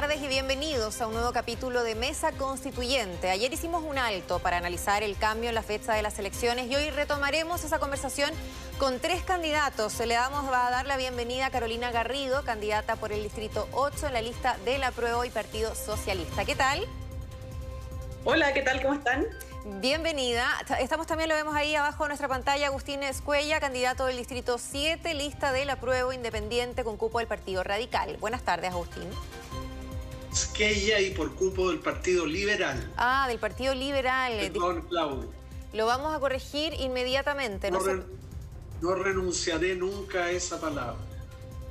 tardes y bienvenidos a un nuevo capítulo de Mesa Constituyente. Ayer hicimos un alto para analizar el cambio en la fecha de las elecciones y hoy retomaremos esa conversación con tres candidatos. Se le damos a dar la bienvenida a Carolina Garrido, candidata por el Distrito 8 en la lista de la Prueba y Partido Socialista. ¿Qué tal? Hola, ¿qué tal? ¿Cómo están? Bienvenida. Estamos también, lo vemos ahí abajo en nuestra pantalla, Agustín Escuella, candidato del Distrito 7, lista de la prueba independiente con cupo del Partido Radical. Buenas tardes, Agustín. Esquella y por cupo del Partido Liberal. Ah, del Partido Liberal. Perdón, Claudio. Lo vamos a corregir inmediatamente. No, no renunciaré nunca a esa palabra.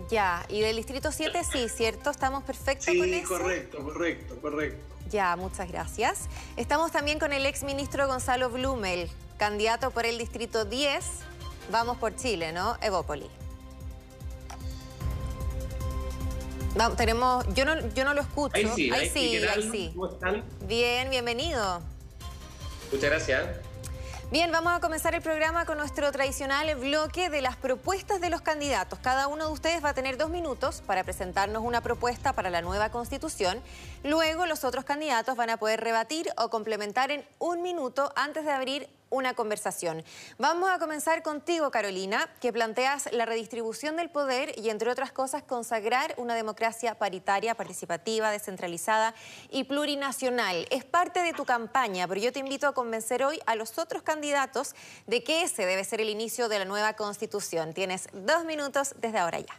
Ya, y del Distrito 7 sí, ¿cierto? ¿Estamos perfectos con eso? Sí, correcto, correcto, correcto. Ya, muchas gracias. Estamos también con el ex ministro Gonzalo Blumel, candidato por el Distrito 10. Vamos por Chile, ¿no? Evópoli. Tenemos, yo no, yo no lo escucho. Ahí sí, ahí, sí, ahí sí. ¿Cómo están? Bien, bienvenido. Muchas gracias. Bien, vamos a comenzar el programa con nuestro tradicional bloque de las propuestas de los candidatos. Cada uno de ustedes va a tener dos minutos para presentarnos una propuesta para la nueva constitución. Luego los otros candidatos van a poder rebatir o complementar en un minuto antes de abrir una conversación. Vamos a comenzar contigo, Carolina, que planteas la redistribución del poder y, entre otras cosas, consagrar una democracia paritaria, participativa, descentralizada y plurinacional. Es parte de tu campaña, pero yo te invito a convencer hoy a los otros candidatos de que ese debe ser el inicio de la nueva constitución. Tienes dos minutos desde ahora ya.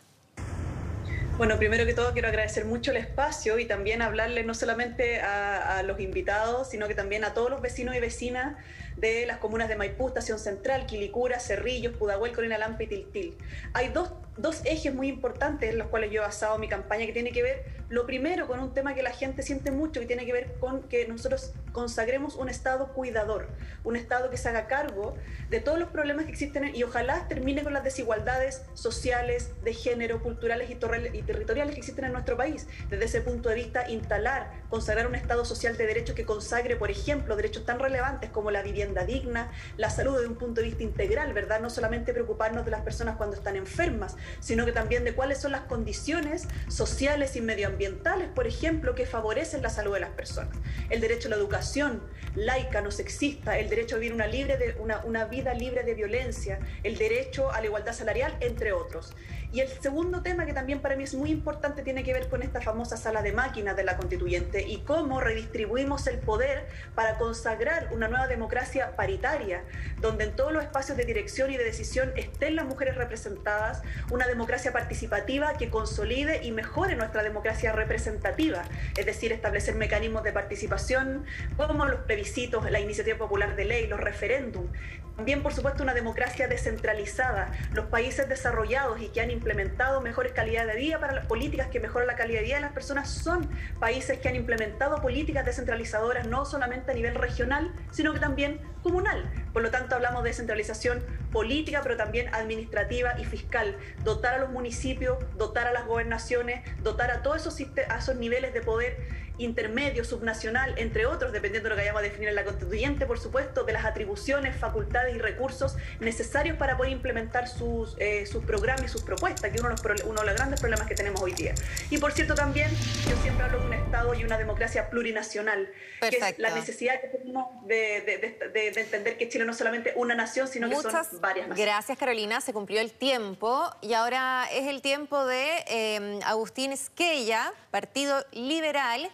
Bueno, primero que todo quiero agradecer mucho el espacio y también hablarle no solamente a, a, los invitados, sino que también a todos los vecinos y vecinas de las comunas de Maipú, Estación Central, Quilicura, Cerrillos, Pudahuel, Colina Lampa y Tiltil. Hay dos, dos ejes muy importantes en los cuales yo he basado mi campaña que tiene que ver, lo primero, con un tema que la gente siente mucho, que tiene que ver con que nosotros consagremos un Estado cuidador, un Estado que se haga cargo de todos los problemas que existen y ojalá termine con las desigualdades sociales, de género, culturales y, territoriales que existen en nuestro país. Desde ese punto de vista, instalar, consagrar un Estado social de derechos que consagre, por ejemplo, derechos tan relevantes como la vivienda digna, la salud desde un punto de vista integral, ¿verdad? No solamente preocuparnos de las personas cuando están enfermas, sino que también de cuáles son las condiciones sociales y medioambientales, por ejemplo, que favorecen la salud de las personas. El derecho a la educación laica, no sexista, el derecho a vivir una, libre de, una, una vida libre de violencia, el derecho a la igualdad salarial, entre otros. Y el segundo tema que también para mí es muy importante tiene que ver con esta famosa sala de máquinas de la constituyente y cómo redistribuimos el poder para consagrar una nueva democracia paritaria, donde en todos los espacios de dirección y de decisión estén las mujeres representadas, una democracia participativa que consolide y mejore nuestra democracia representativa, es decir, establecer mecanismos de participación como los plebiscitos, la iniciativa popular de ley, los referéndums. También, por supuesto, una democracia descentralizada. Los países desarrollados y que han implementado mejores calidades de vida para las políticas que mejoran la calidad de vida de las personas son países que han implementado políticas descentralizadoras no solamente a nivel regional, sino que también comunal. Por lo tanto, hablamos de descentralización política, pero también administrativa y fiscal. Dotar a los municipios, dotar a las gobernaciones, dotar a todos esos niveles de poder intermedio, subnacional, entre otros, dependiendo de lo que vayamos a definir en la constituyente, por supuesto, de las atribuciones, facultades y recursos necesarios para poder implementar sus, eh, sus programas y sus propuestas, que es uno de, los, uno de los grandes problemas que tenemos hoy día. Y por cierto, también yo siempre hablo de un Estado y una democracia plurinacional, que es la necesidad que de, de, de, de, entender que Chile no es solamente una nación, sino que son varias naciones. Gracias, Carolina. Se cumplió el tiempo y ahora es el tiempo de eh, Agustín Esquella, Partido Liberal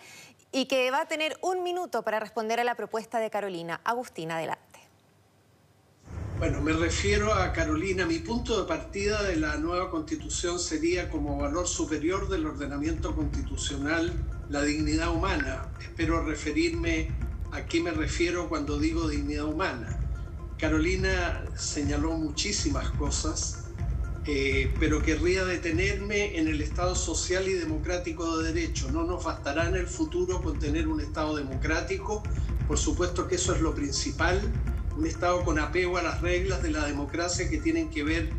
y que va a tener un minuto para responder a la propuesta de Carolina. Agustín, adelante. Bueno, me refiero a Carolina. Mi punto de partida de la nueva constitución sería como valor superior del ordenamiento constitucional la dignidad humana. Espero referirme a qué me refiero cuando digo dignidad humana. Carolina señaló muchísimas cosas eh, pero querría detenerme en el Estado social y democrático de derecho. No nos bastará en el futuro con tener un Estado democrático, por supuesto que eso es lo principal, un Estado con apego a las reglas de la democracia que tienen que ver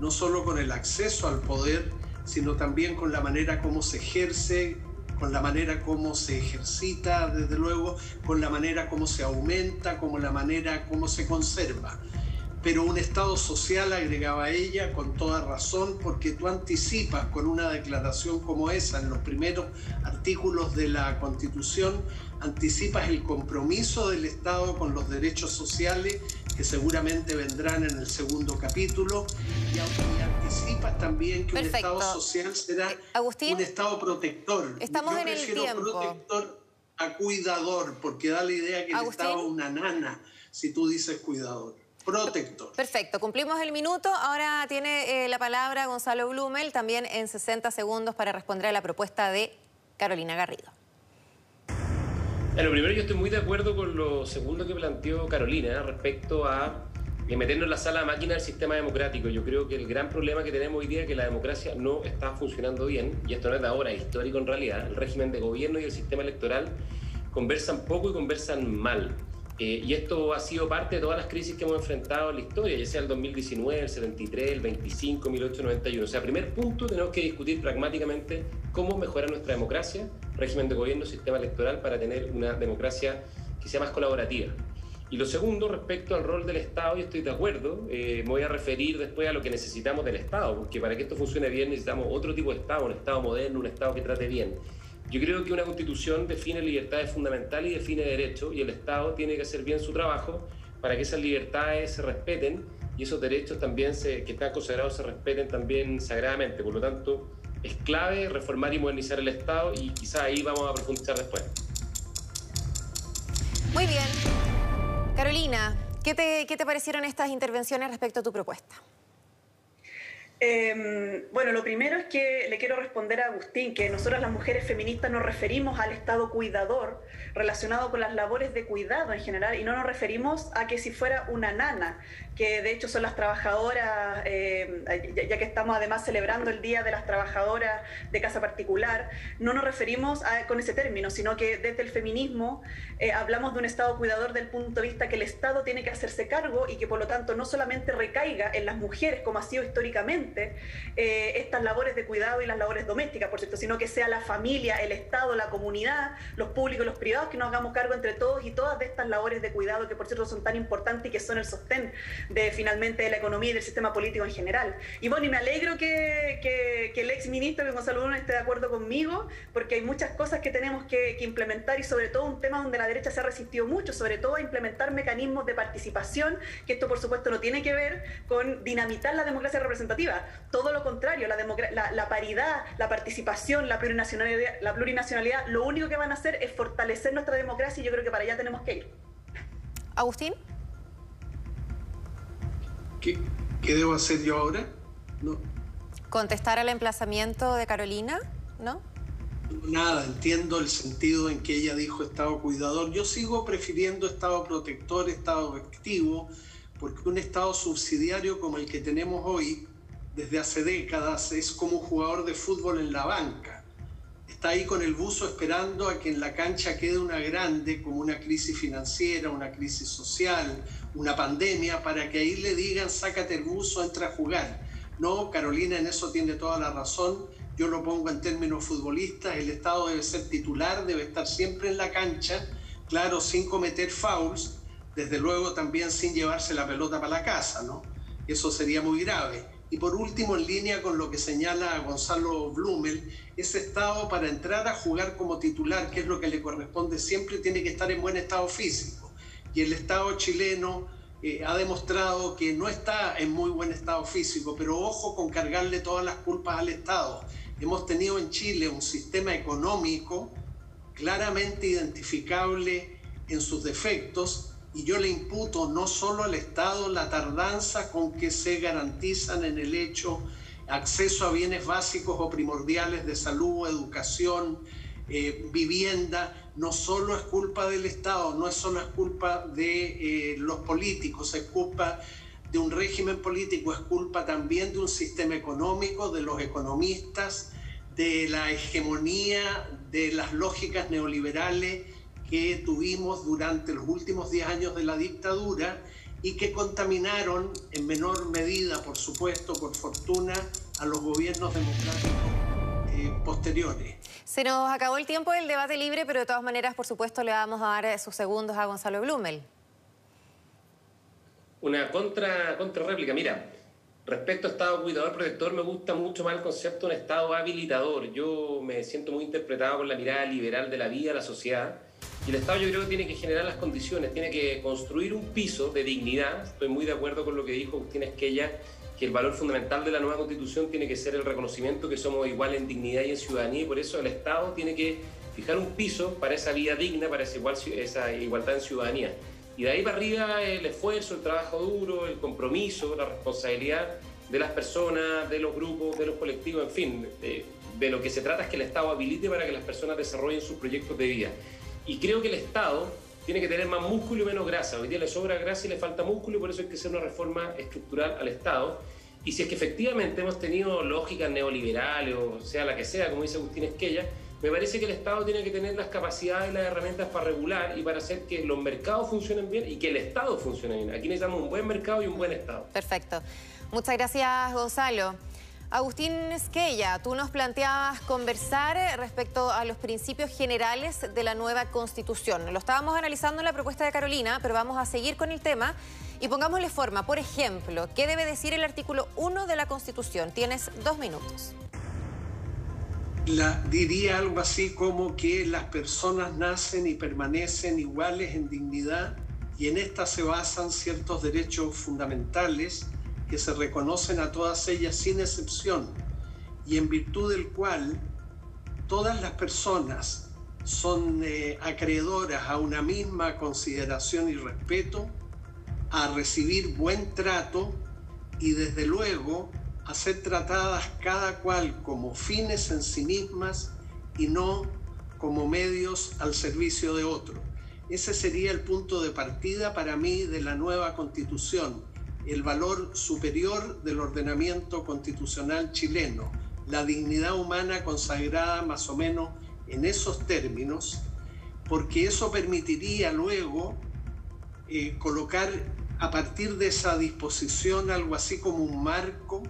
no solo con el acceso al poder, sino también con la manera como se ejerce, con la manera como se ejercita, desde luego, con la manera como se aumenta, con la manera como se conserva. Pero un Estado social, agregaba ella, con toda razón, porque tú anticipas con una declaración como esa en los primeros artículos de la Constitución, anticipas el compromiso del Estado con los derechos sociales que seguramente vendrán en el segundo capítulo y, anticipas también que un Estado social será un Estado protector. Estamos en el tiempo. protector a cuidador, porque da la idea que el Estado es una nana si tú dices cuidador. Protector. Perfecto, cumplimos el minuto. Ahora tiene eh, la palabra Gonzalo Blumel, también en 60 segundos para responder a la propuesta de Carolina Garrido. Lo primero, yo estoy muy de acuerdo con lo segundo que planteó Carolina respecto a meternos en la sala máquina del sistema democrático. Yo creo que el gran problema que tenemos hoy día es que la democracia no está funcionando bien, y esto no es de ahora, es histórico en realidad. El régimen de gobierno y el sistema electoral conversan poco y conversan mal. Eh, y esto ha sido parte de todas las crisis que hemos enfrentado en la historia, ya sea el 2019, el 73, el 25, 1891. O sea, primer punto, tenemos que discutir pragmáticamente cómo mejorar nuestra democracia, régimen de gobierno, sistema electoral, para tener una democracia que sea más colaborativa. Y lo segundo, respecto al rol del Estado, y estoy de acuerdo, eh, me voy a referir después a lo que necesitamos del Estado, porque para que esto funcione bien necesitamos otro tipo de Estado, un Estado moderno, un Estado que trate bien. Yo creo que una constitución define libertades fundamentales y define derechos y el Estado tiene que hacer bien su trabajo para que esas libertades se respeten y esos derechos también se, que están consagrados se respeten también sagradamente. Por lo tanto, es clave reformar y modernizar el Estado y quizá ahí vamos a profundizar después. Muy bien. Carolina, ¿qué te, qué te parecieron estas intervenciones respecto a tu propuesta? Em, bueno, lo primero es que le quiero responder a Agustín que nosotras las mujeres feministas nos referimos al Estado cuidador relacionado con las labores de cuidado en general y no nos referimos a que si fuera una nana, que de hecho son las trabajadoras, em, ya, que estamos además celebrando el Día de las Trabajadoras de Casa Particular, no nos referimos con ese término, sino que desde el feminismo eh, hablamos de un Estado cuidador del punto de vista que el Estado tiene que hacerse cargo y que por lo tanto no solamente recaiga en las mujeres como ha sido históricamente, eh, estas labores de cuidado y las labores domésticas, por cierto, sino que sea la familia, el Estado, la comunidad, los públicos, los privados, que nos hagamos cargo entre todos y todas de estas labores de cuidado que, por cierto, son tan importantes y que son el sostén de finalmente de la economía y del sistema político en general. Y bueno, y me alegro que, que, el ex ministro, que Gonzalo Bruno, esté de acuerdo conmigo, porque hay muchas cosas que tenemos que, que implementar y sobre todo un tema donde la derecha se ha resistido mucho, sobre todo a implementar mecanismos de participación, que esto por supuesto no tiene que ver con dinamitar la democracia representativa, todo lo contrario, la, paridad, la participación, la plurinacionalidad, la plurinacionalidad, lo único que van a hacer es fortalecer nuestra democracia y yo creo que para allá tenemos que ir. Agustín. ¿Qué, debo hacer yo ahora? ¿Contestar al emplazamiento de Carolina? ¿No? Nada, entiendo el sentido en que ella dijo Estado cuidador. Yo sigo prefiriendo Estado protector, Estado activo, porque un Estado subsidiario como el que tenemos hoy desde hace décadas, es como un jugador de fútbol en la banca. Está ahí con el buzo esperando a que en la cancha quede una grande, como una crisis financiera, una crisis social, una pandemia, para que ahí le digan, sácate el buzo, entra a jugar. No, Carolina en eso tiene toda la razón. Yo lo pongo en términos futbolistas, el Estado debe ser titular, debe estar siempre en la cancha, claro, sin cometer fouls, desde luego también sin llevarse la pelota para la casa, ¿no? Eso sería muy grave y por último, en línea con lo que señala Gonzalo Blumel, ese estado para entrar a jugar como titular, que es lo que le corresponde siempre, tiene que estar en buen estado físico. Y el estado chileno eh, ha demostrado que no está en muy buen estado físico, pero ojo con cargarle todas las culpas al Estado. Hemos tenido en Chile un sistema económico claramente identificable en sus defectos y yo le imputo no solo al Estado la tardanza con que se garantizan en el hecho acceso a bienes básicos o primordiales de salud, educación, eh, vivienda, no solo es culpa del Estado, no es solo es culpa de eh, los políticos, es culpa de un régimen político, es culpa también de un sistema económico, de los economistas, de la hegemonía, de las lógicas neoliberales que tuvimos durante los últimos 10 años de la dictadura y que contaminaron en menor medida, por supuesto, por fortuna, a los gobiernos democráticos eh, posteriores. Se nos acabó el tiempo del debate libre, pero de todas maneras, por supuesto, le vamos a dar sus segundos a Gonzalo Blumel. Una contra, contra réplica. Mira, respecto a Estado cuidador protector, me gusta mucho más el concepto de un Estado habilitador. Yo me siento muy interpretado con la mirada liberal de la vida, la sociedad. Y el Estado yo creo que tiene que generar las condiciones, tiene que construir un piso de dignidad. Estoy muy de acuerdo con lo que dijo Agustín Esquella, que el valor fundamental de la nueva constitución tiene que ser el reconocimiento que somos iguales en dignidad y en ciudadanía, y por eso el Estado tiene que fijar un piso para esa vida digna, para esa, igual, esa igualdad en ciudadanía. Y de ahí para arriba el esfuerzo, el trabajo duro, el compromiso, la responsabilidad de las personas, de los grupos, de los colectivos, en fin, de, de lo que se trata es que el Estado habilite para que las personas desarrollen sus proyectos de vida. Y creo que el Estado tiene que tener más músculo y menos grasa. Hoy día le sobra grasa y le falta músculo y por eso hay que hacer una reforma estructural al Estado. Y si es que efectivamente hemos tenido lógicas neoliberales o sea la que sea, como dice Agustín Esquella, me parece que el Estado tiene que tener las capacidades y las herramientas para regular y para hacer que los mercados funcionen bien y que el Estado funcione bien. Aquí necesitamos un buen mercado y un buen Estado. Perfecto. Muchas gracias, Gonzalo. Agustín Esquella, tú nos planteabas conversar respecto a los principios generales de la nueva Constitución. Lo estábamos analizando en la propuesta de Carolina, pero vamos a seguir con el tema y pongámosle forma. Por ejemplo, ¿qué debe decir el artículo 1 de la Constitución? Tienes dos minutos. Diría algo así como que las personas nacen y permanecen iguales en dignidad y en esta se basan ciertos derechos fundamentales que se reconocen a todas ellas sin excepción y en virtud del cual todas las personas son eh, acreedoras a una misma consideración y respeto, a recibir buen trato y desde luego a ser tratadas cada cual como fines en sí mismas y no como medios al servicio de otro. Ese sería el punto de partida para mí de la nueva constitución el valor superior del ordenamiento constitucional chileno, la dignidad humana consagrada más o menos en esos términos, porque eso permitiría luego eh, colocar a partir de esa disposición algo así como un marco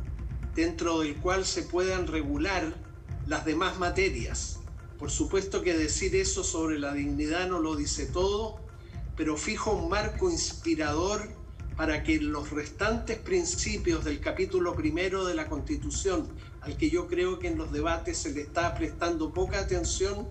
dentro del cual se puedan regular las demás materias. Por supuesto que decir eso sobre la dignidad no lo dice todo, pero fijo un marco inspirador para que los restantes principios del capítulo primero de la Constitución, al que yo creo que en los debates se le está prestando poca atención,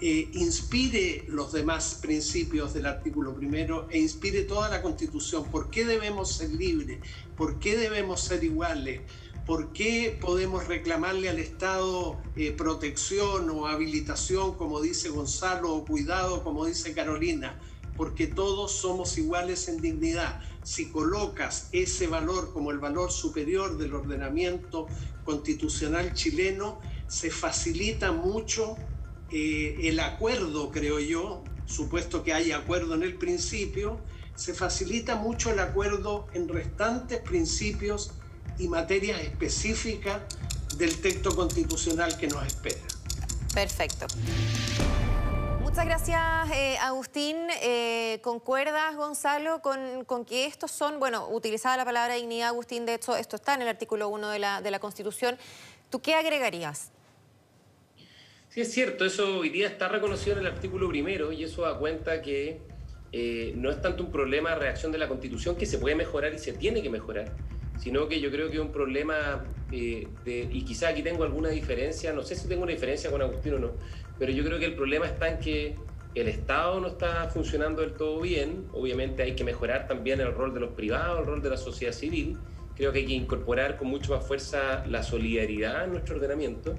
eh, inspire los demás principios del artículo primero e inspire toda la Constitución. ¿Por qué debemos ser libres? ¿Por qué debemos ser iguales? ¿Por qué podemos reclamarle al Estado eh, protección o habilitación, como dice Gonzalo, o cuidado, como dice Carolina? Porque todos somos iguales en dignidad si colocas ese valor como el valor superior del ordenamiento constitucional chileno, se facilita mucho eh, el acuerdo, creo yo, supuesto que hay acuerdo en el principio, se facilita mucho el acuerdo en restantes principios y materias específicas del texto constitucional que nos espera. Perfecto. Muchas gracias, eh, Agustín. Eh, ¿Concuerdas, Gonzalo, con, que estos son, bueno, utilizada la palabra dignidad, Agustín, de hecho, esto está en el artículo 1 de la, de la Constitución. ¿Tú qué agregarías? Sí, es cierto, eso hoy día está reconocido en el artículo primero y eso da cuenta que eh, no es tanto un problema de reacción de la Constitución que se puede mejorar y se tiene que mejorar, sino que yo creo que es un problema, de, y quizá aquí tengo alguna diferencia, no sé si tengo una diferencia con Agustín o no, pero yo creo que el problema está en que el Estado no está funcionando del todo bien, obviamente hay que mejorar también el rol de los privados, el rol de la sociedad civil, creo que hay que incorporar con mucho más fuerza la solidaridad en nuestro ordenamiento.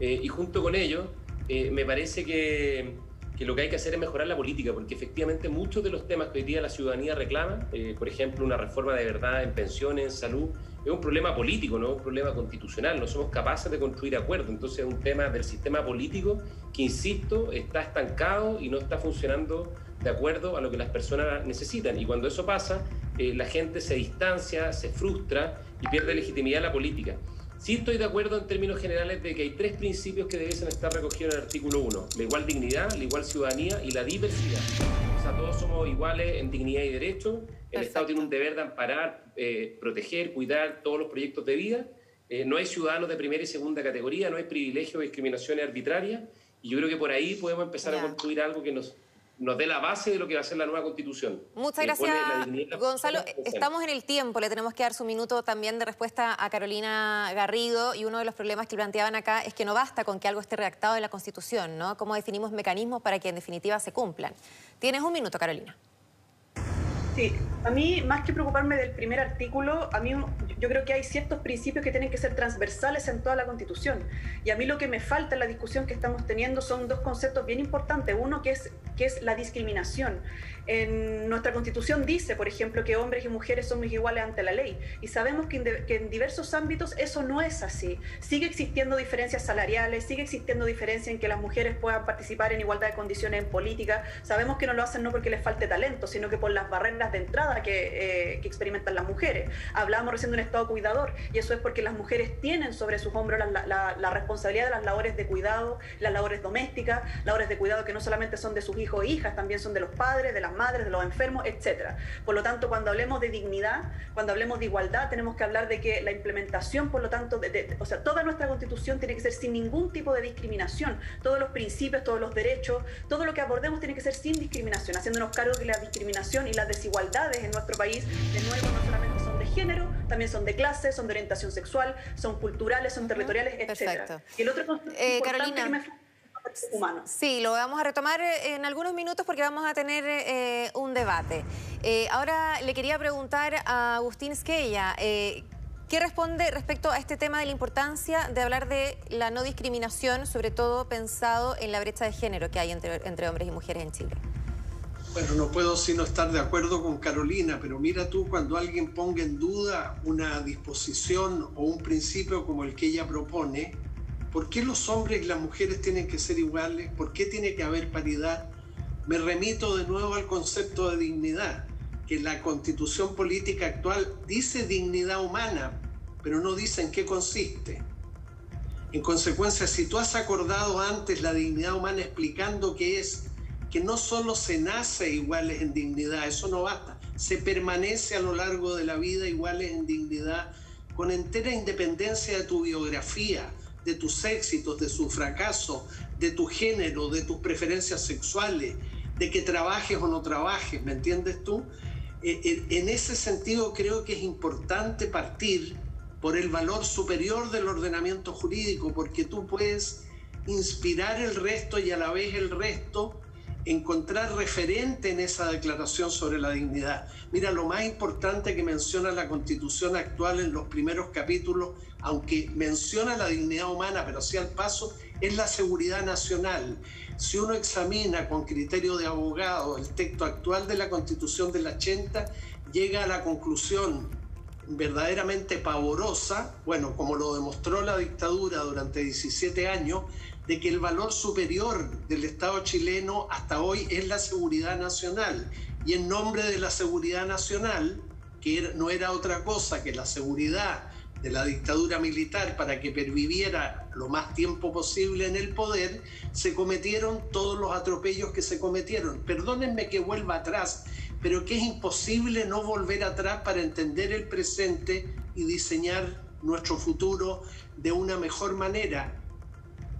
Eh, y junto con ello eh, me parece que, que, lo que hay que hacer es mejorar la política, porque efectivamente muchos de los temas que hoy día la ciudadanía reclama, eh, por ejemplo una reforma de verdad en pensiones, en salud, es un problema político, no es un problema constitucional, no somos capaces de construir acuerdos, entonces es un tema del sistema político que, insisto, está estancado y no está funcionando de acuerdo a lo que las personas necesitan. Y cuando eso pasa, eh, la gente se distancia, se frustra y pierde legitimidad la política. Sí estoy de acuerdo en términos generales de que hay tres principios que deben estar recogidos en el artículo 1. La igual dignidad, la igual ciudadanía y la diversidad. O sea, todos somos iguales en dignidad y derecho. El Estado tiene un deber de amparar, eh, proteger, cuidar todos los proyectos de vida. Eh, no hay ciudadanos de primera y segunda categoría, no hay privilegios o discriminaciones arbitrarias. Y yo creo que por ahí podemos empezar a construir algo que nos nos dé la base de lo que va a ser la nueva constitución. Muchas gracias, Gonzalo. Estamos en el tiempo, le tenemos que dar su minuto también de respuesta a Carolina Garrido y uno de los problemas que planteaban acá es que no basta con que algo esté redactado en la Constitución, ¿no? ¿Cómo definimos mecanismos para que en definitiva se cumplan? Tienes un minuto, Carolina. Sí, a mí más que preocuparme del primer artículo, a mí yo creo que hay ciertos principios que tienen que ser transversales en toda la Constitución. Y a mí lo que me falta en la discusión que estamos teniendo son dos conceptos bien importantes. Uno que es, que es la discriminación. En nuestra Constitución dice, por ejemplo, que hombres y mujeres somos iguales ante la ley. Y sabemos que en, diversos ámbitos eso no es así. Sigue existiendo diferencias salariales, sigue existiendo diferencia en que las mujeres puedan participar en igualdad de condiciones en política. Sabemos que no lo hacen no porque les falte talento, sino que por las barreras de entrada que, eh, experimentan las mujeres. Hablábamos recién de un Estado cuidador y eso es porque las mujeres tienen sobre sus hombros la, la, la, responsabilidad de las labores de cuidado, las labores domésticas, labores de cuidado que no solamente son de sus hijos e hijas, también son de los padres, de las madres, de los enfermos, etc. Por lo tanto, cuando hablemos de dignidad, cuando hablemos de igualdad, tenemos que hablar de que la implementación, por lo tanto, de, de, o sea, toda nuestra constitución tiene que ser sin ningún tipo de discriminación. Todos los principios, todos los derechos, todo lo que abordemos tiene que ser sin discriminación, haciéndonos cargo de la discriminación y la desigualdad desigualdades en nuestro país, de nuevo, no solamente son de género, también son de clase, son de orientación sexual, son culturales, son territoriales, etc. Y el otro eh, Carolina. Que me humano. Sí, lo vamos a retomar eh, en algunos minutos porque vamos a tener eh, un debate. Eh, ahora le quería preguntar a Agustín eh, ¿qué responde respecto a este tema de la importancia de hablar de la no discriminación, sobre todo pensado en la brecha de género que hay entre, entre hombres y mujeres en Chile? Bueno, no puedo sino estar de acuerdo con Carolina, pero mira tú cuando alguien ponga en duda una disposición o un principio como el que ella propone, ¿por qué los hombres y las mujeres tienen que ser iguales? ¿Por qué tiene que haber paridad? Me remito de nuevo al concepto de dignidad, que la constitución política actual dice dignidad humana, pero no dice en qué consiste. En consecuencia, si tú has acordado antes la dignidad humana explicando qué es, que no solo se nace iguales en dignidad, eso no basta, se permanece a lo largo de la vida iguales en dignidad, con entera independencia de tu biografía, de tus éxitos, de su fracaso, de tu género, de tus preferencias sexuales, de que trabajes o no trabajes, ¿me entiendes tú? Eh, eh, en ese sentido creo que es importante partir por el valor superior del ordenamiento jurídico, porque tú puedes inspirar el resto y a la vez el resto encontrar referente en esa declaración sobre la dignidad. Mira, lo más importante que menciona la constitución actual en los primeros capítulos, aunque menciona la dignidad humana, pero sí al paso, es la seguridad nacional. Si uno examina con criterio de abogado el texto actual de la constitución del 80, llega a la conclusión verdaderamente pavorosa, bueno, como lo demostró la dictadura durante 17 años, de que el valor superior del Estado chileno hasta hoy es la seguridad nacional. Y en nombre de la seguridad nacional, que no era otra cosa que la seguridad de la dictadura militar para que perviviera lo más tiempo posible en el poder, se cometieron todos los atropellos que se cometieron. Perdónenme que vuelva atrás, pero que es imposible no volver atrás para entender el presente y diseñar nuestro futuro de una mejor manera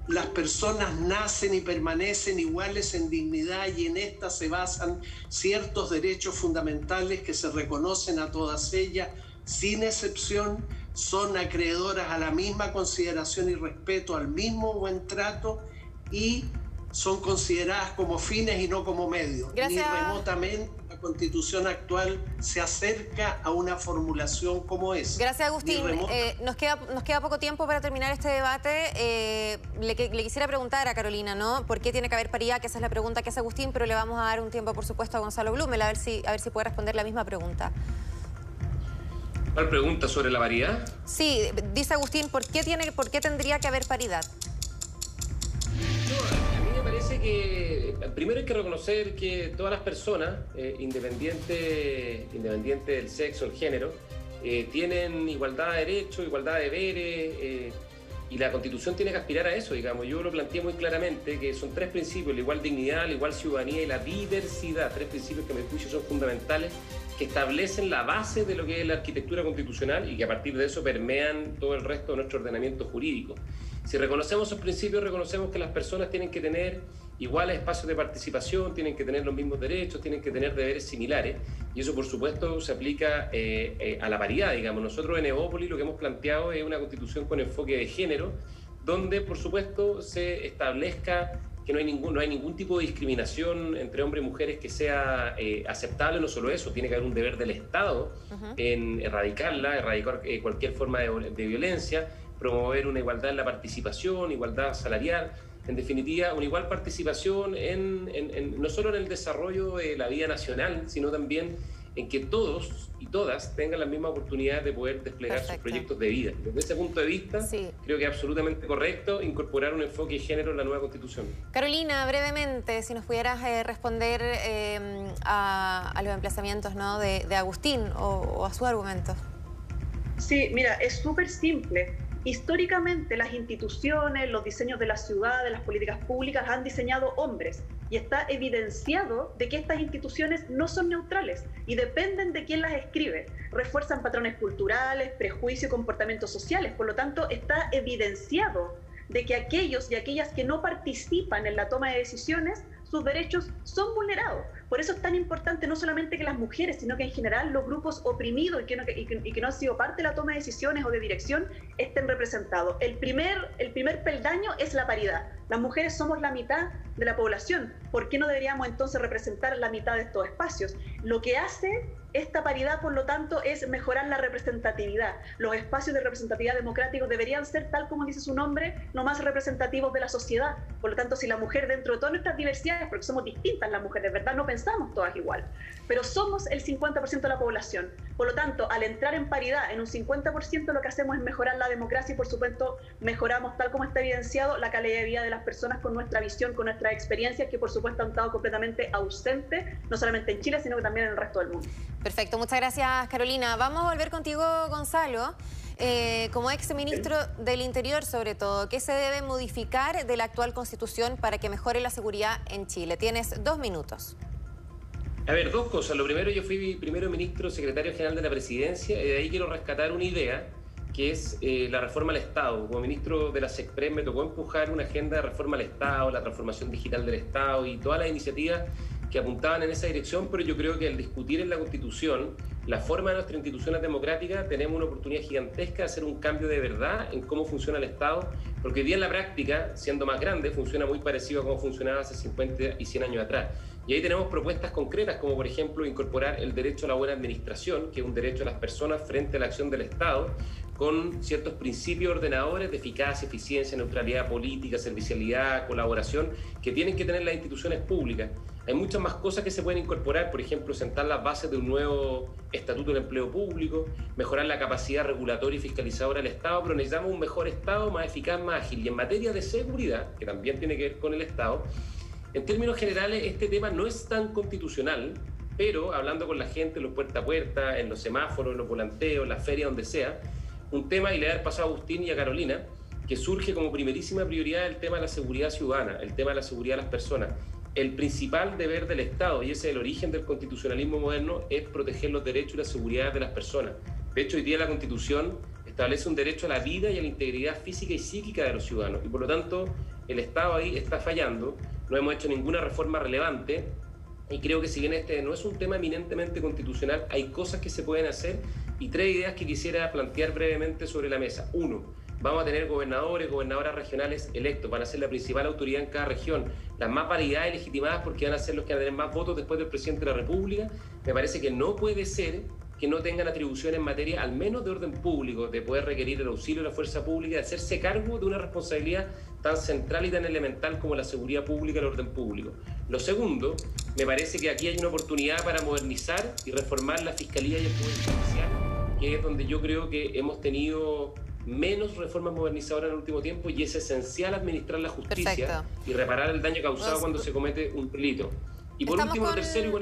las personas nacen y permanecen iguales en dignidad y en esta se basan ciertos derechos fundamentales que se reconocen a todas ellas. Sin excepción, son acreedoras a la misma consideración y respeto, al mismo buen trato y son consideradas como fines y no como medios, ni remotamente constitución actual se acerca a una formulación como es. Gracias, Agustín. Eh, nos, queda, nos queda poco tiempo para terminar este debate. Eh, le, le, quisiera preguntar a Carolina, ¿no? ¿Por qué tiene que haber paridad? Que esa es la pregunta que hace Agustín, pero le vamos a dar un tiempo, por supuesto, a Gonzalo Blumel, a ver si, a ver si puede responder la misma pregunta. ¿Cuál pregunta sobre la paridad? Sí, dice Agustín, ¿por qué, tiene, ¿por qué tendría que haber paridad? parece que primero hay que reconocer que todas las personas, eh, independiente, del sexo, el género, eh, tienen igualdad de derechos, igualdad de deberes, eh, y la Constitución tiene que aspirar a eso, digamos. Yo lo planteé muy claramente, que son tres principios, la igual dignidad, la igual ciudadanía y la diversidad, tres principios que me juicio son fundamentales que establecen la base de lo que es la arquitectura constitucional y que a partir de eso permean todo el resto de nuestro ordenamiento jurídico. Si reconocemos esos principios, reconocemos que las personas tienen que tener iguales espacios de participación, tienen que tener los mismos derechos, tienen que tener deberes similares, y eso por supuesto se aplica eh, eh, a la paridad, digamos. Nosotros en Evópolis lo que hemos planteado es una constitución con enfoque de género, donde por supuesto se establezca que no hay ningún, no hay ningún tipo de discriminación entre hombres y mujeres que sea eh, aceptable, no solo eso, tiene que haber un deber del Estado en erradicarla, erradicar cualquier forma de, de violencia, promover una igualdad en la participación, igualdad salarial, en definitiva, una igual participación en, no solo en el desarrollo de la vida nacional, sino también en que todos y todas tengan la misma oportunidad de poder desplegar sus proyectos de vida. Desde ese punto de vista, creo que es absolutamente correcto incorporar un enfoque de género en la nueva Constitución. Carolina, brevemente, si nos pudieras eh, responder eh, a, los emplazamientos ¿no? de, Agustín o a su argumento. Sí, mira, es súper simple Históricamente las instituciones, los diseños de la ciudad, de las políticas públicas han diseñado hombres y está evidenciado de que estas instituciones no son neutrales y dependen de quién las escribe. Refuerzan patrones culturales, prejuicios y comportamientos sociales. Por lo tanto, está evidenciado de que aquellos y aquellas que no participan en la toma de decisiones sus derechos son vulnerados. Por eso es tan importante no solamente que las mujeres, sino que en general los grupos oprimidos y que no, y que, no han sido parte de la toma de decisiones o de dirección estén representados. El primer, el primer peldaño es la paridad. Las mujeres somos la mitad de la población. ¿Por qué no deberíamos entonces representar la mitad de estos espacios? Lo que hace esta paridad, por lo tanto, es mejorar la representatividad. Los espacios de representatividad democráticos deberían ser, tal como dice su nombre, lo más representativos de la sociedad. Por lo tanto, si la mujer, dentro de todas nuestras diversidades, porque somos distintas las mujeres, ¿verdad? No pensamos todas igual, pero somos el 50% de la población. Por lo tanto, al entrar en paridad en un 50%, lo que hacemos es mejorar la democracia y, por supuesto, mejoramos, tal como está evidenciado, la calidad de vida de las personas con nuestra visión, con nuestras experiencias, que por supuesto han estado completamente ausentes, no solamente en Chile, sino que también en el resto del mundo. Perfecto, muchas gracias Carolina. Vamos a volver contigo, Gonzalo. Eh, como ex ministro del Interior, sobre todo, ¿qué se debe modificar de la actual constitución para que mejore la seguridad en Chile? Tienes dos minutos. A ver, dos cosas. Lo primero, yo fui primero ministro secretario general de la presidencia y de ahí quiero rescatar una idea que es eh, la reforma al Estado. Como ministro de la SECPRES me tocó empujar una agenda de reforma al Estado, la transformación digital del Estado y todas las iniciativas que apuntaban en esa dirección, pero yo creo que al discutir en la Constitución la forma de nuestra instituciones democráticas, tenemos una oportunidad gigantesca de hacer un cambio de verdad en cómo funciona el Estado, porque hoy en la práctica, siendo más grande, funciona muy parecido a cómo funcionaba hace 50 y 100 años atrás. Y ahí tenemos propuestas concretas, como por ejemplo incorporar el derecho a la buena administración, que es un derecho de las personas frente a la acción del Estado, con ciertos principios ordenadores de eficacia, eficiencia, neutralidad política, servicialidad, colaboración, que tienen que tener las instituciones públicas. Hay muchas más cosas que se pueden incorporar, por ejemplo, sentar las bases de un nuevo estatuto del empleo público, mejorar la capacidad regulatoria y fiscalizadora del Estado, pero necesitamos un mejor Estado más eficaz, más ágil. Y en materia de seguridad, que también tiene que ver con el Estado, en términos generales este tema no es tan constitucional, pero hablando con la gente, en los puerta a puerta, en los semáforos, en los volanteos, en la feria, donde sea, un tema, y le pasado a Agustín y a Carolina, que surge como primerísima prioridad el tema de la seguridad ciudadana, el tema de la seguridad de las personas. El principal deber del Estado, y ese es el origen del constitucionalismo moderno, es proteger los derechos y la seguridad de las personas. De hecho, hoy día la Constitución establece un derecho a la vida y a la integridad física y psíquica de los ciudadanos. Y por lo tanto, el Estado ahí está fallando, no hemos hecho ninguna reforma relevante. Y creo que si bien este no es un tema eminentemente constitucional, hay cosas que se pueden hacer y tres ideas que quisiera plantear brevemente sobre la mesa. Uno, vamos a tener gobernadores, gobernadoras regionales electos, van a ser la principal autoridad en cada región, las más variedades legitimadas porque van a ser los que van a tener más votos después del presidente de la República. Me parece que no puede ser que no tengan atribución en materia al menos de orden público, de poder requerir el auxilio de la fuerza pública, de hacerse cargo de una responsabilidad tan central y tan elemental como la seguridad pública y el orden público. Lo segundo, me parece que aquí hay una oportunidad para modernizar y reformar la Fiscalía y el Poder Judicial que es donde yo creo que hemos tenido menos reformas modernizadoras en el último tiempo y es esencial administrar la justicia y reparar el daño causado cuando se comete un delito. Y por último, tercero,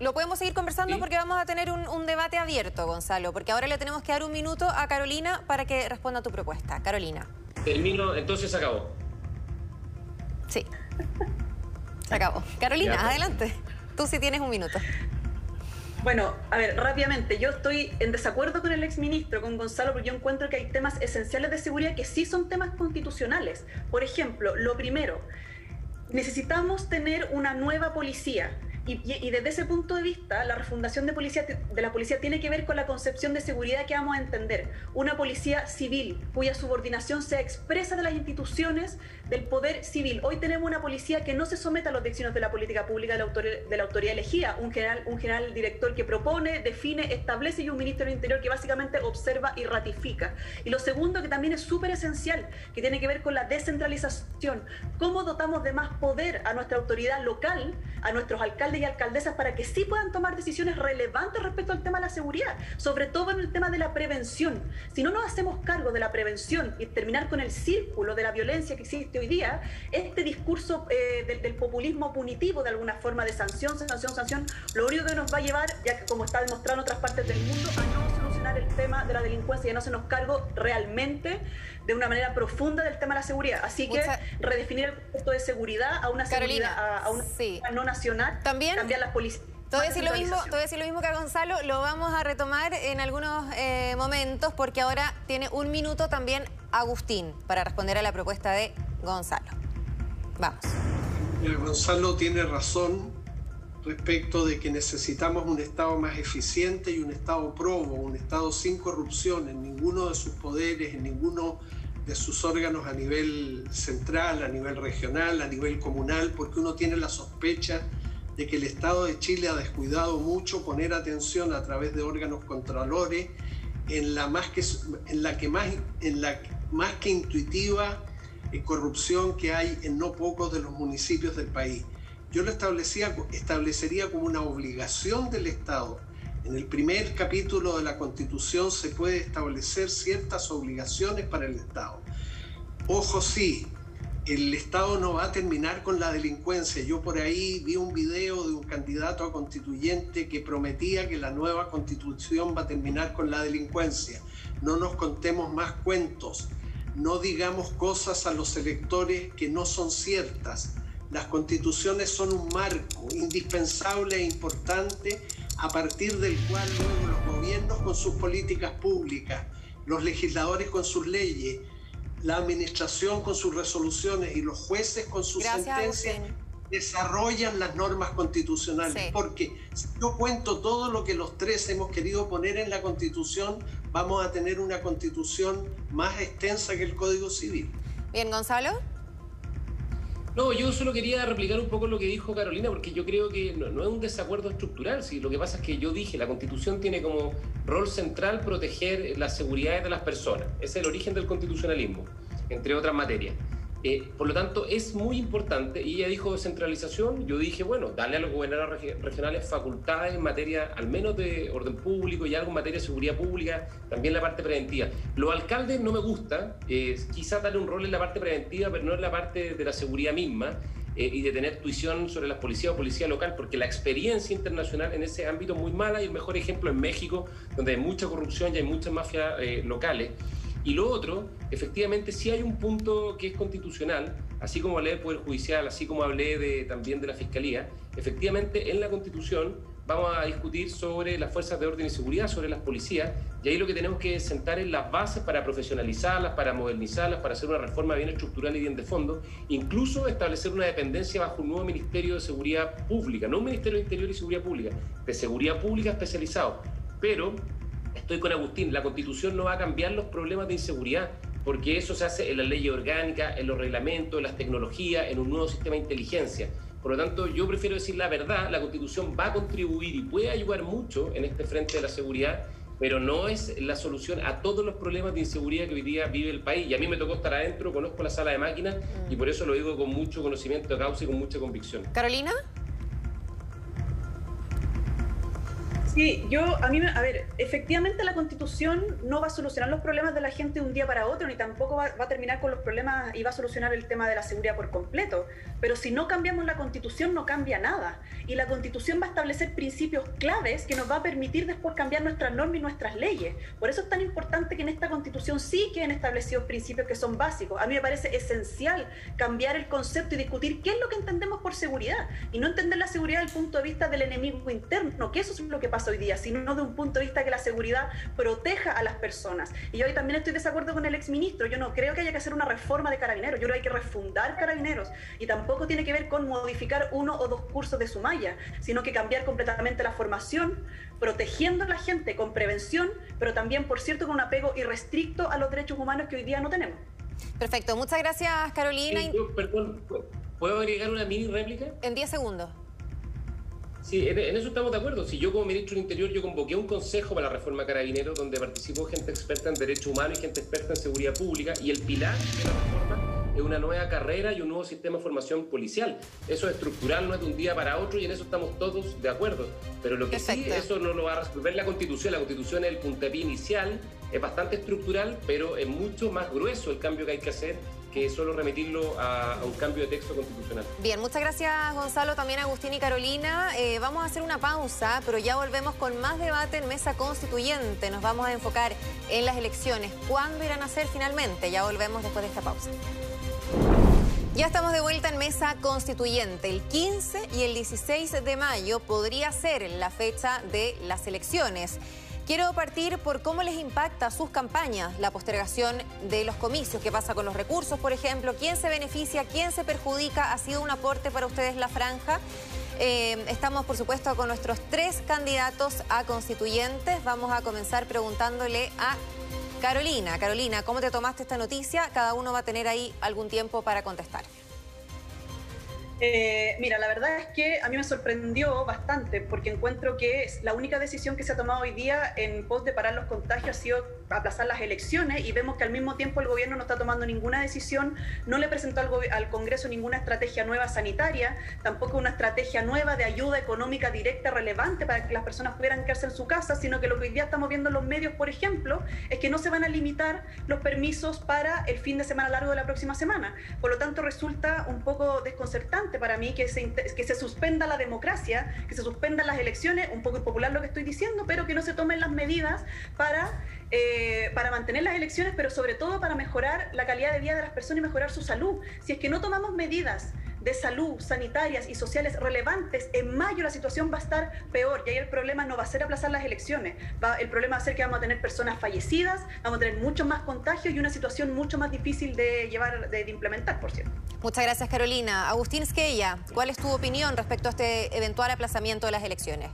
Lo podemos seguir conversando porque vamos a tener un, debate abierto, Gonzalo, porque ahora le tenemos que dar un minuto a Carolina para que responda a tu propuesta. Carolina. Termino, entonces se acabó. Sí. Se acabó. Carolina, adelante. Tú sí tienes un minuto. Bueno, a ver, rápidamente, yo estoy en desacuerdo con el exministro, con Gonzalo, porque yo encuentro que hay temas esenciales de seguridad que sí son temas constitucionales. Por ejemplo, lo primero, necesitamos tener una nueva policía. Y, desde ese punto de vista, la refundación de, policía, de la policía tiene que ver con la concepción de seguridad que vamos a entender. Una policía civil, cuya subordinación sea expresa de las instituciones del poder civil. Hoy tenemos una policía que no se somete a los destinos de la política pública de la, autoridad, de la autoridad elegida. Un general, un general director que propone, define, establece y un ministro del Interior que básicamente observa y ratifica. Y lo segundo, que también es súper esencial, que tiene que ver con la descentralización. ¿Cómo dotamos de más poder a nuestra autoridad local, a nuestros alcaldes? Y alcaldesas para que sí puedan tomar decisiones relevantes respecto al tema de la seguridad, sobre todo en el tema de la prevención. Si no nos hacemos cargo de la prevención y terminar con el círculo de la violencia que existe hoy día, este discurso eh, del, populismo punitivo de alguna forma de sanción, sanción, sanción, lo único que nos va a llevar, ya que como está demostrado en otras partes del mundo, a no solucionar el tema de la delincuencia y a no se nos cargo realmente de una manera profunda del tema de la seguridad. Así que redefinir el concepto de seguridad a una seguridad a, una no nacional, también cambiar las policías. Te voy, a decir lo mismo, te voy a decir lo mismo que a Gonzalo, lo vamos a retomar en algunos eh, momentos porque ahora tiene un minuto también Agustín para responder a la propuesta de Gonzalo. Vamos. Gonzalo tiene razón respecto de que necesitamos un Estado más eficiente y un Estado probo, un Estado sin corrupción en ninguno de sus poderes, en ninguno de sus órganos a nivel central, a nivel regional, a nivel comunal, porque uno tiene la sospecha de que el Estado de Chile ha descuidado mucho poner atención a través de órganos controlores en la más que, en la que más, en la más que intuitiva eh, corrupción que hay en no pocos de los municipios del país yo lo establecía, establecería como una obligación del Estado. En el primer capítulo de la Constitución se puede establecer ciertas obligaciones para el Estado. Ojo sí, el Estado no va a terminar con la delincuencia. Yo por ahí vi un video de un candidato a constituyente que prometía que la nueva constitución va a terminar con la delincuencia. No nos contemos más cuentos, no digamos cosas a los electores que no son ciertas. Las constituciones son un marco indispensable e importante a partir del cual luego los gobiernos con sus políticas públicas, los legisladores con sus leyes, la administración con sus resoluciones y los jueces con sus sentencias desarrollan las normas constitucionales. Porque si yo cuento todo lo que los tres hemos querido poner en la constitución, vamos a tener una constitución más extensa que el Código Civil. Bien, Gonzalo. No, yo solo quería replicar un poco lo que dijo Carolina, porque yo creo que no, es un desacuerdo estructural. ¿sí? Lo que pasa es que yo dije, la Constitución tiene como rol central proteger las seguridades de las personas. Ese es el origen del constitucionalismo, entre otras materias. Eh, por lo tanto, es muy importante, y ella dijo descentralización, yo dije, bueno, darle a los gobernadores regionales facultades en materia al menos de orden público y algo en materia de seguridad pública, también la parte preventiva. Los alcaldes no me gusta, eh, quizás darle un rol en la parte preventiva, pero no en la parte de la seguridad misma. Eh, y de tener tuición sobre las policías o policía local, porque la experiencia internacional en ese ámbito es muy mala y el mejor ejemplo en México, donde hay mucha corrupción y hay muchas mafias locales. Y lo otro, efectivamente, sí hay un punto que es constitucional, así como hablé del Poder Judicial, así como hablé de, también de la Fiscalía, efectivamente en la Constitución vamos a discutir sobre las fuerzas de orden y seguridad, sobre las policías, y ahí lo que tenemos que sentar es las bases para profesionalizarlas, para modernizarlas, para hacer una reforma bien estructural y bien de fondo, incluso establecer una dependencia bajo un nuevo Ministerio de Seguridad Pública, no un Ministerio de Interior y Seguridad Pública, de Seguridad Pública especializado, pero estoy con Agustín, la constitución no va a cambiar los problemas de inseguridad, porque eso se hace en la ley orgánica, en los reglamentos, en las tecnologías, en un nuevo sistema de inteligencia. Por lo tanto, yo prefiero decir la verdad, la constitución va a contribuir y puede ayudar mucho en este frente de la seguridad, pero no es la solución a todos los problemas de inseguridad que hoy día vive el país. Y a mí me tocó estar adentro, conozco la sala de máquinas y por eso lo digo con mucho conocimiento de causa y con mucha convicción. Carolina. Sí, yo, a mí, a ver, efectivamente la constitución no va a solucionar los problemas de la gente de un día para otro, ni tampoco va, a terminar con los problemas y va a solucionar el tema de la seguridad por completo. Pero si no cambiamos la constitución, no cambia nada. Y la constitución va a establecer principios claves que nos va a permitir después cambiar nuestras normas y nuestras leyes. Por eso es tan importante que en esta constitución sí queden establecidos principios que son básicos. A mí me parece esencial cambiar el concepto y discutir qué es lo que entendemos por seguridad. Y no entender la seguridad desde el punto de vista del enemigo interno, que eso es lo que pasa pasa hoy día, sino de un punto de vista que la seguridad proteja a las personas. Y yo hoy también estoy de desacuerdo con el exministro. Yo no creo que haya que hacer una reforma de carabineros. Yo creo que hay que refundar carabineros. Y tampoco tiene que ver con modificar uno o dos cursos de su malla, sino que cambiar completamente la formación, protegiendo a la gente con prevención, pero también, por cierto, con un apego irrestricto a los derechos humanos que hoy día no tenemos. Perfecto, muchas gracias Carolina. perdón, ¿puedo agregar una mini réplica? En 10 segundos. Sí, en, eso estamos de acuerdo. Si yo como ministro del Interior yo convoqué un consejo para la reforma carabinero donde participó gente experta en derechos humanos y gente experta en seguridad pública y el pilar de la reforma es una nueva carrera y un nuevo sistema de formación policial. Eso es estructural, no es de un día para otro y en eso estamos todos de acuerdo. Pero lo que sí, eso no lo va a resolver la Constitución. La Constitución es el puntapié inicial, es bastante estructural, pero es mucho más grueso el cambio que hay que hacer que solo remitirlo a, un cambio de texto constitucional. Bien, muchas gracias Gonzalo, también Agustín y Carolina. Eh, vamos a hacer una pausa, pero ya volvemos con más debate en mesa constituyente. Nos vamos a enfocar en las elecciones. ¿Cuándo irán a ser finalmente? Ya volvemos después de esta pausa. Ya estamos de vuelta en mesa constituyente. El 15 y el 16 de mayo podría ser la fecha de las elecciones. Quiero partir por cómo les impacta sus campañas la postergación de los comicios. ¿Qué pasa con los recursos, por ejemplo? ¿Quién se beneficia? ¿Quién se perjudica? ¿Ha sido un aporte para ustedes la franja? Eh, estamos, por supuesto, con nuestros tres candidatos a constituyentes. Vamos a comenzar preguntándole a Carolina, Carolina, ¿cómo te tomaste esta noticia? Cada uno va a tener ahí algún tiempo para contestar. Eh, mira, la verdad es que a mí me sorprendió bastante porque encuentro que la única decisión que se ha tomado hoy día en pos de parar los contagios ha sido aplazar las elecciones y vemos que al mismo tiempo el gobierno no está tomando ninguna decisión, no le presentó al, al Congreso ninguna estrategia nueva sanitaria, tampoco una estrategia nueva de ayuda económica directa relevante para que las personas pudieran quedarse en su casa, sino que lo que hoy día estamos viendo en los medios, por ejemplo, es que no se van a limitar los permisos para el fin de semana largo de la próxima semana. Por lo tanto, resulta un poco desconcertante para mí que se, que se suspenda la democracia, que se suspendan las elecciones, un poco impopular lo que estoy diciendo, pero que no se tomen las medidas para, eh, para mantener las elecciones, pero sobre todo para mejorar la calidad de vida de las personas y mejorar su salud. Si es que no tomamos medidas de salud, sanitarias y sociales relevantes, en mayo la situación va a estar peor y ahí el problema no va a ser aplazar las elecciones, va, el problema va a ser que vamos a tener personas fallecidas, vamos a tener muchos más contagios y una situación mucho más difícil de llevar, de, implementar, por cierto. Muchas gracias, Carolina. Agustín Squeya, ¿cuál es tu opinión respecto a este eventual aplazamiento de las elecciones?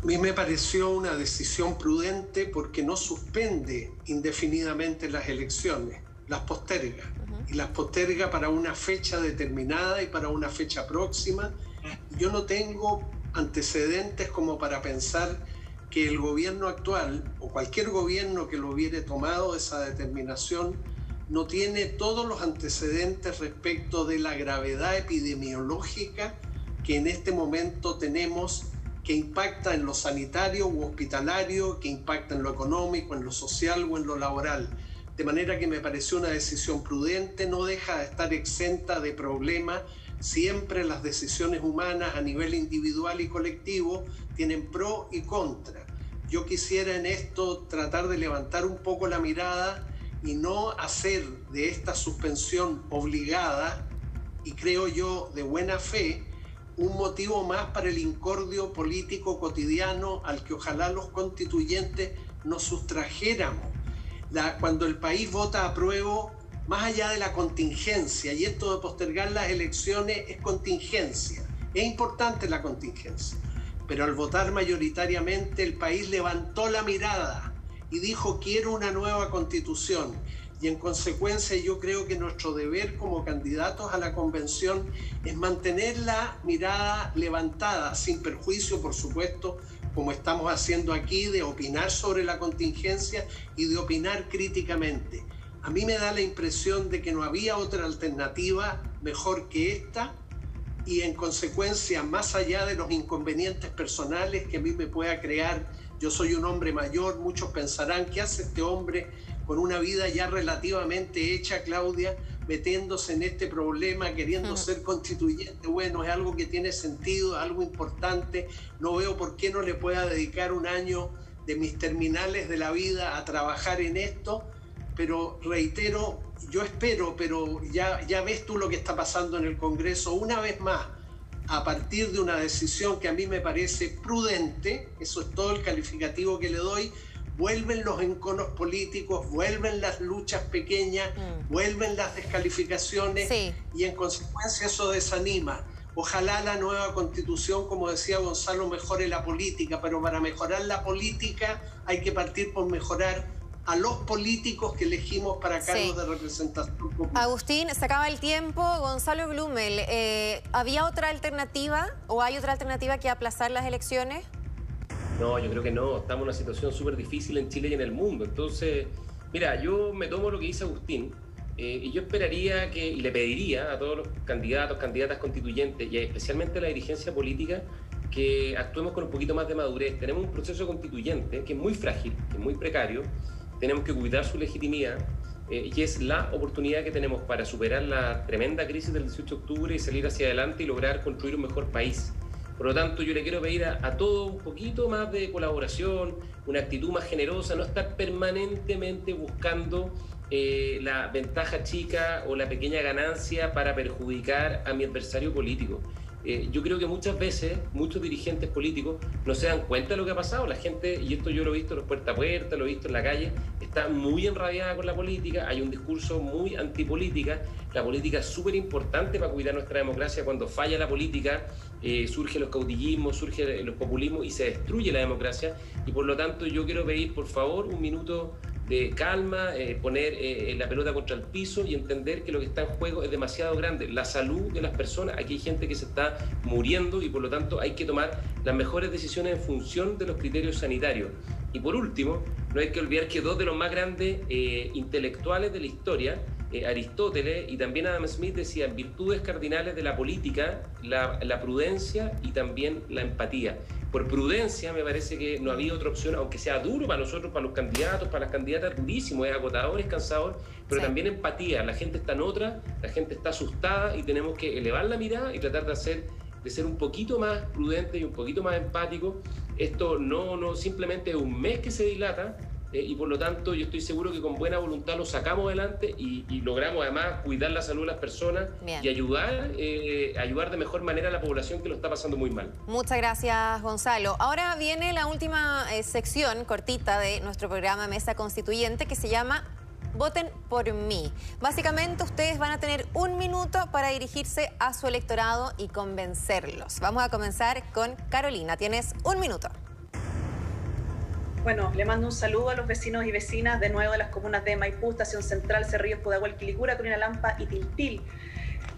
A mí me pareció una decisión prudente porque no suspende indefinidamente las elecciones, las posterga y las posterga para una fecha determinada y para una fecha próxima. Yo no tengo antecedentes como para pensar que el gobierno actual o cualquier gobierno que lo hubiere tomado esa determinación no tiene todos los antecedentes respecto de la gravedad epidemiológica que en este momento tenemos que impacta en lo sanitario u hospitalario, que impacta en lo económico, en lo social o en lo laboral de manera que me pareció una decisión prudente, no deja de estar exenta de problemas. Siempre las decisiones humanas a nivel individual y colectivo tienen pro y contra. Yo quisiera en esto tratar de levantar un poco la mirada y no hacer de esta suspensión obligada, y creo yo de buena fe, un motivo más para el incordio político cotidiano al que ojalá los constituyentes nos sustrajéramos cuando el país vota a prueba, más allá de la contingencia, y esto de postergar las elecciones es contingencia, es importante la contingencia, pero al votar mayoritariamente el país levantó la mirada y dijo quiero una nueva constitución. Y en consecuencia yo creo que nuestro deber como candidatos a la convención es mantener la mirada levantada, sin perjuicio, por supuesto, como estamos haciendo aquí, de opinar sobre la contingencia y de opinar críticamente. A mí me da la impresión de que no había otra alternativa mejor que esta y en consecuencia, más allá de los inconvenientes personales que a mí me pueda crear, yo soy un hombre mayor, muchos pensarán, ¿qué hace este hombre con una vida ya relativamente hecha, Claudia? metiéndose en este problema, queriendo ser constituyente. Bueno, es algo que tiene sentido, algo importante. No veo por qué no le pueda dedicar un año de mis terminales de la vida a trabajar en esto, pero reitero, yo espero, pero ya, ya ves tú lo que está pasando en el Congreso, una vez más, a partir de una decisión que a mí me parece prudente, eso es todo el calificativo que le doy, vuelven los enconos políticos, vuelven las luchas pequeñas, mm. vuelven las descalificaciones y en consecuencia eso desanima. Ojalá la nueva constitución, como decía Gonzalo, mejore la política, pero para mejorar la política hay que partir por mejorar a los políticos que elegimos para cargos de representación Agustín, se acaba el tiempo. Gonzalo Glumel, eh, ¿había otra alternativa o hay otra alternativa que aplazar las elecciones? No, yo creo que no. Estamos en una situación súper difícil en Chile y en el mundo. Entonces, mira, yo me tomo lo que dice Agustín eh, y yo esperaría que, y le pediría a todos los candidatos, candidatas constituyentes y especialmente a la dirigencia política que actuemos con un poquito más de madurez. Tenemos un proceso constituyente que es muy frágil, que es muy precario, tenemos que cuidar su legitimidad eh, y es la oportunidad que tenemos para superar la tremenda crisis del 18 de octubre y salir hacia adelante y lograr construir un mejor país. Por lo tanto, yo le quiero pedir a, a todos un poquito más de colaboración, una actitud más generosa, no estar permanentemente buscando eh, la ventaja chica o la pequeña ganancia para perjudicar a mi adversario político. Eh, yo creo que muchas veces muchos dirigentes políticos no se dan cuenta de lo que ha pasado. La gente, y esto yo lo he visto en los puerta a puerta, lo he visto en la calle, está muy enrabiada con la política, hay un discurso muy antipolítica. La política es súper importante para cuidar nuestra democracia. Cuando falla la política, eh, surgen los caudillismos, surgen los populismos y se destruye la democracia. Y por lo tanto yo quiero pedir, por favor, un minuto de calma, eh, poner eh, la pelota contra el piso y entender que lo que está en juego es demasiado grande. La salud de las personas, aquí hay gente que se está muriendo y por lo tanto hay que tomar las mejores decisiones en función de los criterios sanitarios. Y por último, no hay que olvidar que dos de los más grandes eh, intelectuales de la historia, Aristóteles y también Adam Smith decían virtudes cardinales de la política, la, la prudencia y también la empatía por prudencia me parece que no había otra opción, aunque sea duro para nosotros, para los candidatos, para las candidatas, durísimo, es agotador, es cansador, pero también empatía. La gente está en otra, la gente está asustada y tenemos que elevar la mirada y tratar de hacer de ser un poquito más prudente y un poquito más empático. Esto no, no simplemente es un mes que se dilata, eh, y por lo tanto yo estoy seguro que con buena voluntad lo sacamos adelante y, logramos además cuidar la salud de las personas y ayudar, eh, ayudar de mejor manera a la población que lo está pasando muy mal. Muchas gracias Gonzalo. Ahora viene la última eh, sección cortita de nuestro programa Mesa Constituyente que se llama Voten por mí. Básicamente ustedes van a tener un minuto para dirigirse a su electorado y convencerlos. Vamos a comenzar con Carolina. Tienes un minuto. Bueno, le mando un saludo a los vecinos y vecinas de nuevo de las comunas de Maipú, Estación Central, Cerrillos, Pudahuel, Quilicura, Lampa y Tiltil.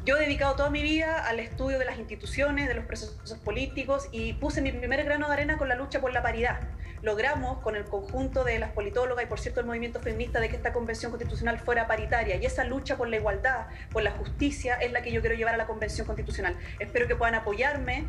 Yo he dedicado toda mi vida al estudio de las instituciones, de los procesos políticos y puse mi primer grano de arena con la lucha por la paridad. Logramos con el conjunto de las politólogas y por cierto el movimiento feminista de que esta convención constitucional fuera paritaria y esa lucha por la igualdad, por la justicia es la que yo quiero llevar a la convención constitucional. Espero que puedan apoyarme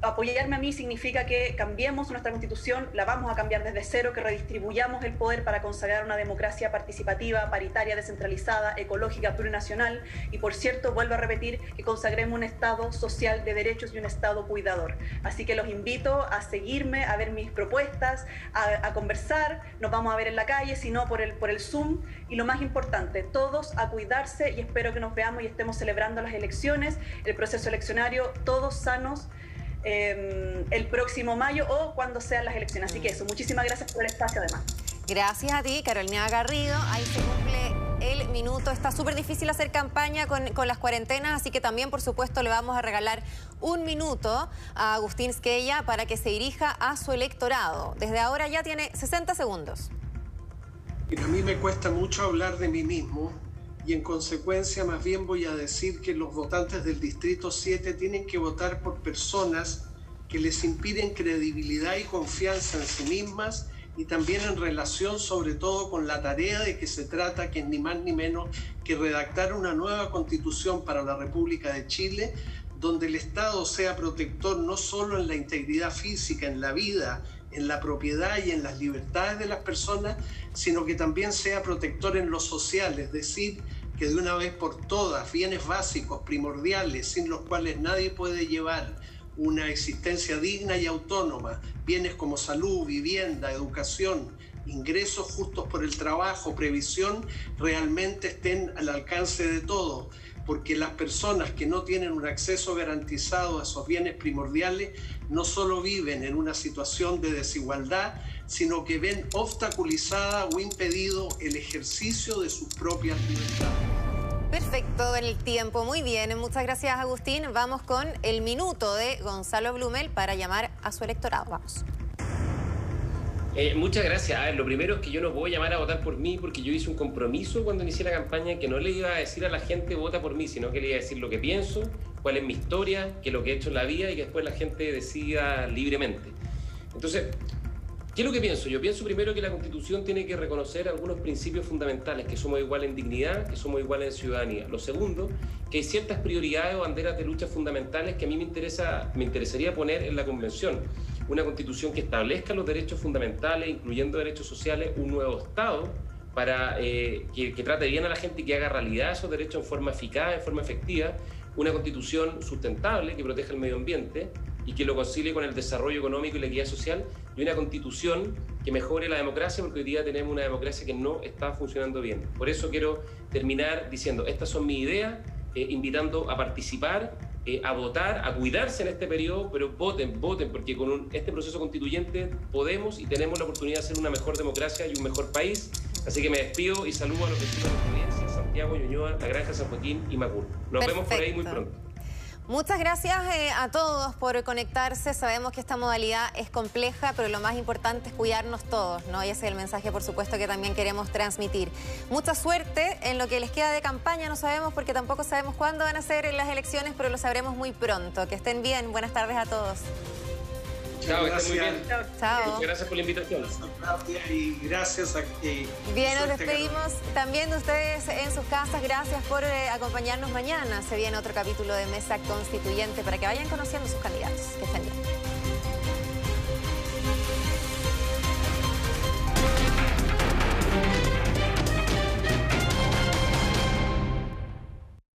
apoyarme a mí significa que cambiemos nuestra constitución, la vamos a cambiar desde cero, que redistribuyamos el poder para consagrar una democracia participativa, paritaria, descentralizada, ecológica, plurinacional. Y por cierto, vuelvo a repetir, que consagremos un Estado social de derechos y un Estado cuidador. Así que los invito a seguirme, a ver mis propuestas, a, conversar, nos vamos a ver en la calle, sino por el, por el Zoom. Y lo más importante, todos a cuidarse y espero que nos veamos y estemos celebrando las elecciones, el proceso eleccionario, todos sanos Em, el próximo mayo o cuando sean las elecciones. Así que eso, muchísimas gracias por el espacio además. Gracias a ti, Carolina Garrido. Ahí se cumple el minuto. Está súper difícil hacer campaña con, con, las cuarentenas, así que también, por supuesto, le vamos a regalar un minuto a Agustín Squella para que se dirija a su electorado. Desde ahora ya tiene 60 segundos. A mí me cuesta mucho hablar de mí mismo y en consecuencia más bien voy a decir que los votantes del Distrito 7 tienen que votar por personas que les impiden credibilidad y confianza en sí mismas y también en relación sobre todo con la tarea de que se trata, que es ni más ni menos que redactar una nueva constitución para la República de Chile, donde el Estado sea protector no solo en la integridad física, en la vida, en la propiedad y en las libertades de las personas, sino que también sea protector en lo social, es decir, que de una vez por todas, bienes básicos, primordiales, sin los cuales nadie puede llevar una existencia digna y autónoma, bienes como salud, vivienda, educación, ingresos justos por el trabajo, previsión, realmente estén al alcance de todos porque las personas que no tienen un acceso garantizado a esos bienes primordiales no solo viven en una situación de desigualdad, sino que ven obstaculizada o impedido el ejercicio de sus propias libertades. Perfecto, el tiempo, muy bien. Muchas gracias Agustín. Vamos con el minuto de Gonzalo Blumel para llamar a su electorado. Vamos. Eh, muchas gracias. A ver, lo primero es que yo no a llamar a votar por mí porque yo hice un compromiso cuando inicié la campaña que no le iba a decir a la gente vota por mí, sino que le iba a decir lo que pienso, cuál es mi historia, qué es lo que he hecho en la vida y que después la gente decida libremente. Entonces, ¿qué es lo que pienso? Yo pienso primero que la Constitución tiene que reconocer algunos principios fundamentales, que somos iguales en dignidad, que somos iguales en ciudadanía. Lo segundo, que hay ciertas prioridades o banderas de lucha fundamentales que a mí me, interesa, me interesaría poner en la Convención una constitución que establezca los derechos fundamentales, incluyendo derechos sociales, un nuevo Estado para eh, que, trate bien a la gente y que haga realidad esos derechos en forma eficaz, en forma efectiva, una constitución sustentable que proteja el medio ambiente y que lo concilie con el desarrollo económico y la equidad social, y una constitución que mejore la democracia, porque hoy día tenemos una democracia que no está funcionando bien. Por eso quiero terminar diciendo, estas son mis ideas, eh, invitando a participar eh, a votar, a cuidarse en este periodo, pero voten, voten, porque con este proceso constituyente podemos y tenemos la oportunidad de hacer una mejor democracia y un mejor país. Así que me despido y saludo a los vecinos de Providencia, Santiago, Ñuñoa, La Granja, San Joaquín y Macul. Nos vemos por ahí muy pronto. Muchas gracias eh, a todos por conectarse. Sabemos que esta modalidad es compleja, pero lo más importante es cuidarnos todos, ¿no? Y ese es el mensaje, por supuesto, que también queremos transmitir. Mucha suerte en lo que les queda de campaña, no sabemos porque tampoco sabemos cuándo van a ser las elecciones, pero lo sabremos muy pronto. Que estén bien. Buenas tardes a todos. Chao, estén muy bien. Chao. Muchas gracias por la invitación. Y gracias a ti. Bien, nos despedimos también de ustedes en sus casas. Gracias por eh, acompañarnos mañana. Se viene otro capítulo de Mesa Constituyente para que vayan conociendo sus candidatos. Que estén bien.